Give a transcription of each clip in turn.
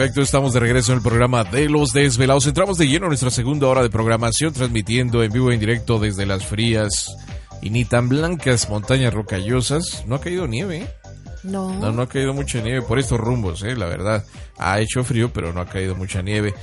Perfecto, estamos de regreso en el programa de Los Desvelados. Entramos de lleno en nuestra segunda hora de programación, transmitiendo en vivo e en directo desde las frías y ni tan blancas montañas rocallosas. No ha caído nieve, ¿eh? No. No, no ha caído mucha nieve por estos rumbos, ¿eh? la verdad. Ha hecho frío, pero no ha caído mucha nieve.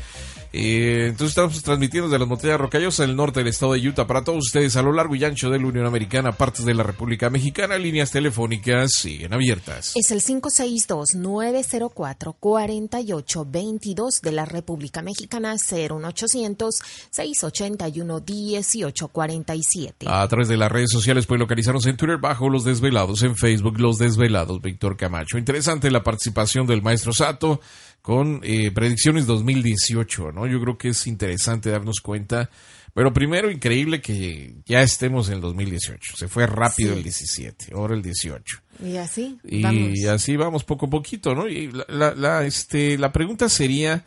Eh, entonces estamos transmitiendo desde las montañas rocallosas del norte del estado de Utah para todos ustedes a lo largo y ancho de la Unión Americana, partes de la República Mexicana, líneas telefónicas siguen abiertas. Es el 562-904-4822 de la República Mexicana, 01800-681-1847. A través de las redes sociales pueden localizarnos en Twitter bajo Los Desvelados, en Facebook Los Desvelados, Víctor Camacho. Interesante la participación del maestro Sato con eh, predicciones 2018, ¿no? Yo creo que es interesante darnos cuenta. Pero primero, increíble que ya estemos en el 2018. Se fue rápido Sí. el 17, ahora el 18. Y así, Y vamos. así vamos poco a poquito, ¿no? Y la, la, la, este, la pregunta sería,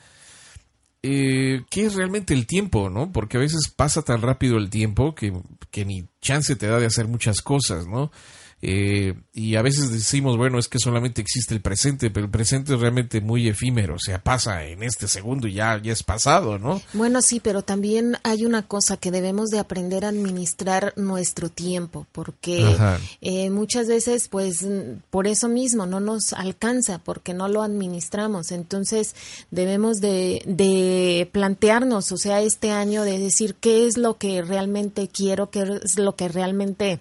eh, ¿qué es realmente el tiempo, no? Porque a veces pasa tan rápido el tiempo que, que ni chance te da de hacer muchas cosas, ¿no? Eh, y a veces decimos, bueno, es que solamente existe el presente, pero el presente es realmente muy efímero, o sea, pasa en este segundo y ya, ya es pasado, ¿no? Bueno, sí, pero también hay una cosa que debemos de aprender a administrar nuestro tiempo, porque eh, muchas veces, pues, por eso mismo no nos alcanza, porque no lo administramos. Entonces, debemos de, de plantearnos, o sea, este año de decir qué es lo que realmente quiero, qué es lo que realmente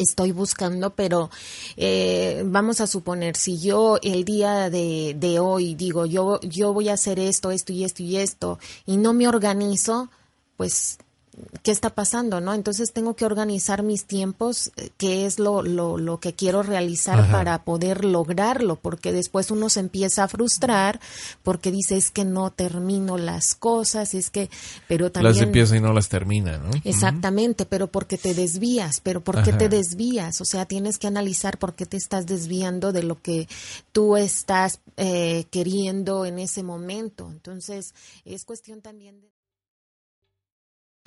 estoy buscando, pero eh, vamos a suponer, si yo el día de, de hoy digo, yo, yo voy a hacer esto, esto y esto y esto, y no me organizo, pues, ¿qué está pasando? ¿no? Entonces tengo que organizar mis tiempos, eh, qué es lo, lo, lo que quiero realizar Ajá. para poder lograrlo, porque después uno se empieza a frustrar porque dice, es que no termino las cosas, es que, pero también... Las empieza y no las termina, ¿no? Exactamente, pero porque te desvías, pero ¿por qué Ajá. te desvías? O sea, tienes que analizar por qué te estás desviando de lo que tú estás eh, queriendo en ese momento. Entonces, es cuestión también de...